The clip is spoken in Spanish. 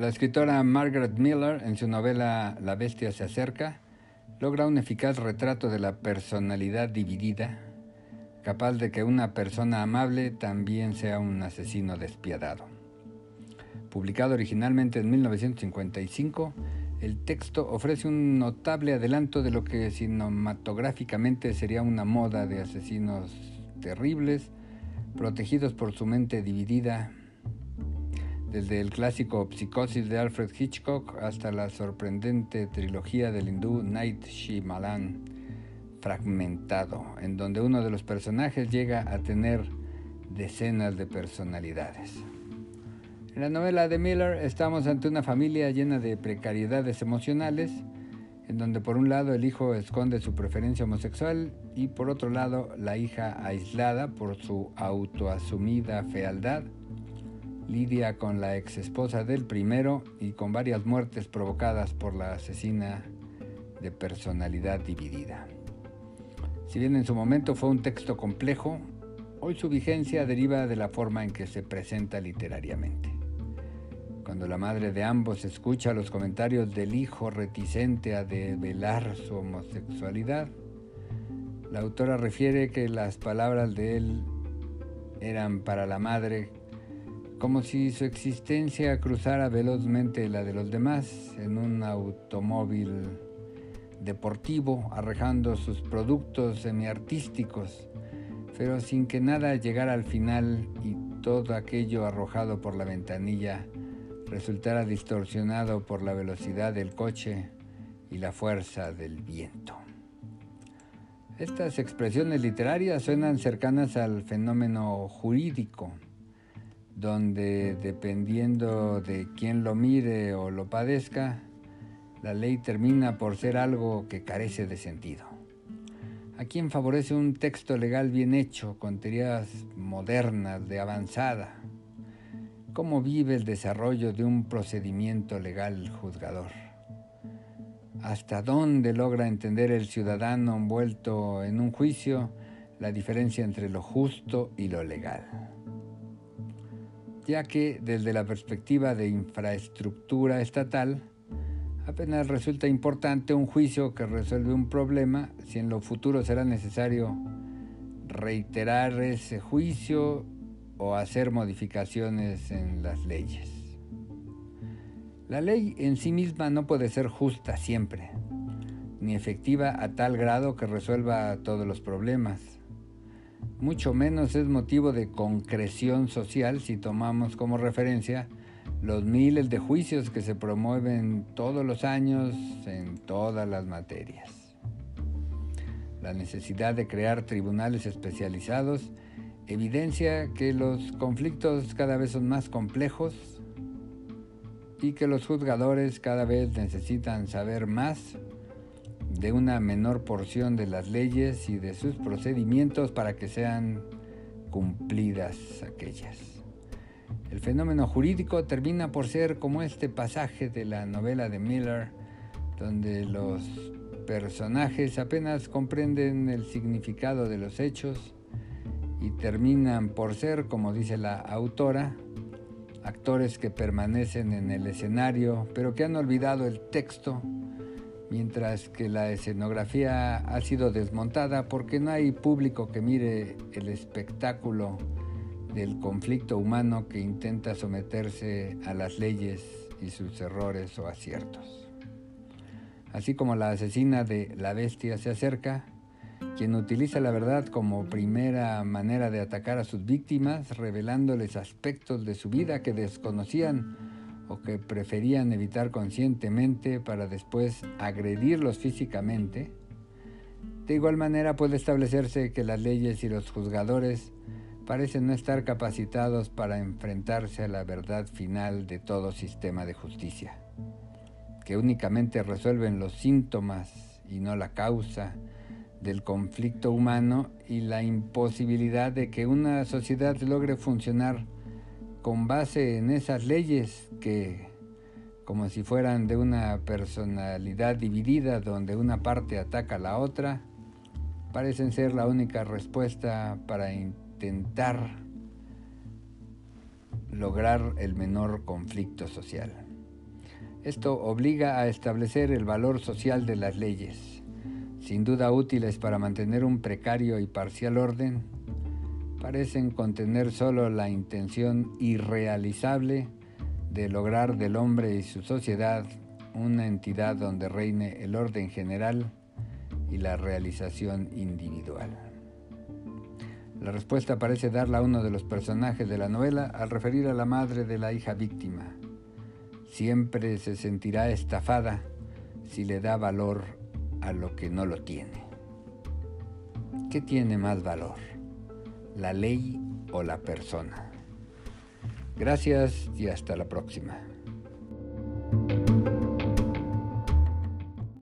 La escritora Margaret Miller, en su novela La bestia se acerca, logra un eficaz retrato de la personalidad dividida, capaz de que una persona amable también sea un asesino despiadado. Publicado originalmente en 1955, el texto ofrece un notable adelanto de lo que cinematográficamente sería una moda de asesinos terribles, protegidos por su mente dividida, desde el clásico Psicosis de Alfred Hitchcock hasta la sorprendente trilogía del hindú Night Shyamalan, fragmentado, en donde uno de los personajes llega a tener decenas de personalidades. En la novela de Miller estamos ante una familia llena de precariedades emocionales, en donde por un lado el hijo esconde su preferencia homosexual y por otro lado la hija aislada por su autoasumida fealdad lidia con la ex esposa del primero y con varias muertes provocadas por la asesina de personalidad dividida. Si bien en su momento fue un texto complejo, hoy su vigencia deriva de la forma en que se presenta literariamente. Cuando la madre de ambos escucha los comentarios del hijo reticente a develar su homosexualidad, la autora refiere que las palabras de él eran para la madre como si su existencia cruzara velozmente la de los demás en un automóvil deportivo, arrejando sus productos semiartísticos, pero sin que nada llegara al final y todo aquello arrojado por la ventanilla resultara distorsionado por la velocidad del coche y la fuerza del viento. Estas expresiones literarias suenan cercanas al fenómeno jurídico, donde dependiendo de quién lo mire o lo padezca, la ley termina por ser algo que carece de sentido. ¿A quién favorece un texto legal bien hecho, con teorías modernas, de avanzada? ¿Cómo vive el desarrollo de un procedimiento legal juzgador? ¿Hasta dónde logra entender el ciudadano envuelto en un juicio la diferencia entre lo justo y lo legal? Ya que desde la perspectiva de infraestructura estatal, apenas resulta importante un juicio que resuelve un problema si en lo futuro será necesario reiterar ese juicio o hacer modificaciones en las leyes. La ley en sí misma no puede ser justa siempre, ni efectiva a tal grado que resuelva todos los problemas mucho menos es motivo de concreción social si tomamos como referencia los miles de juicios que se promueven todos los años en todas las materias. La necesidad de crear tribunales especializados evidencia que los conflictos cada vez son más complejos y que los juzgadores cada vez necesitan saber más de una menor porción de las leyes y de sus procedimientos para que sean cumplidas aquellas. El fenómeno jurídico termina por ser como este pasaje de la novela de Miller, donde los personajes apenas comprenden el significado de los hechos y terminan por ser, como dice la autora, actores que permanecen en el escenario, pero que han olvidado el texto mientras que la escenografía ha sido desmontada porque no hay público que mire el espectáculo del conflicto humano que intenta someterse a las leyes y sus errores o aciertos. Así como la asesina de La Bestia se acerca, quien utiliza la verdad como primera manera de atacar a sus víctimas, revelándoles aspectos de su vida que desconocían o que preferían evitar conscientemente para después agredirlos físicamente, de igual manera puede establecerse que las leyes y los juzgadores parecen no estar capacitados para enfrentarse a la verdad final de todo sistema de justicia, que únicamente resuelven los síntomas y no la causa del conflicto humano y la imposibilidad de que una sociedad logre funcionar con base en esas leyes que, como si fueran de una personalidad dividida donde una parte ataca a la otra, parecen ser la única respuesta para intentar lograr el menor conflicto social. Esto obliga a establecer el valor social de las leyes, sin duda útiles para mantener un precario y parcial orden, parecen contener solo la intención irrealizable de lograr del hombre y su sociedad una entidad donde reine el orden general y la realización individual. La respuesta parece darla uno de los personajes de la novela al referir a la madre de la hija víctima, siempre se sentirá estafada si le da valor a lo que no lo tiene. ¿Qué tiene más valor? ¿La ley o la persona? Gracias y hasta la próxima.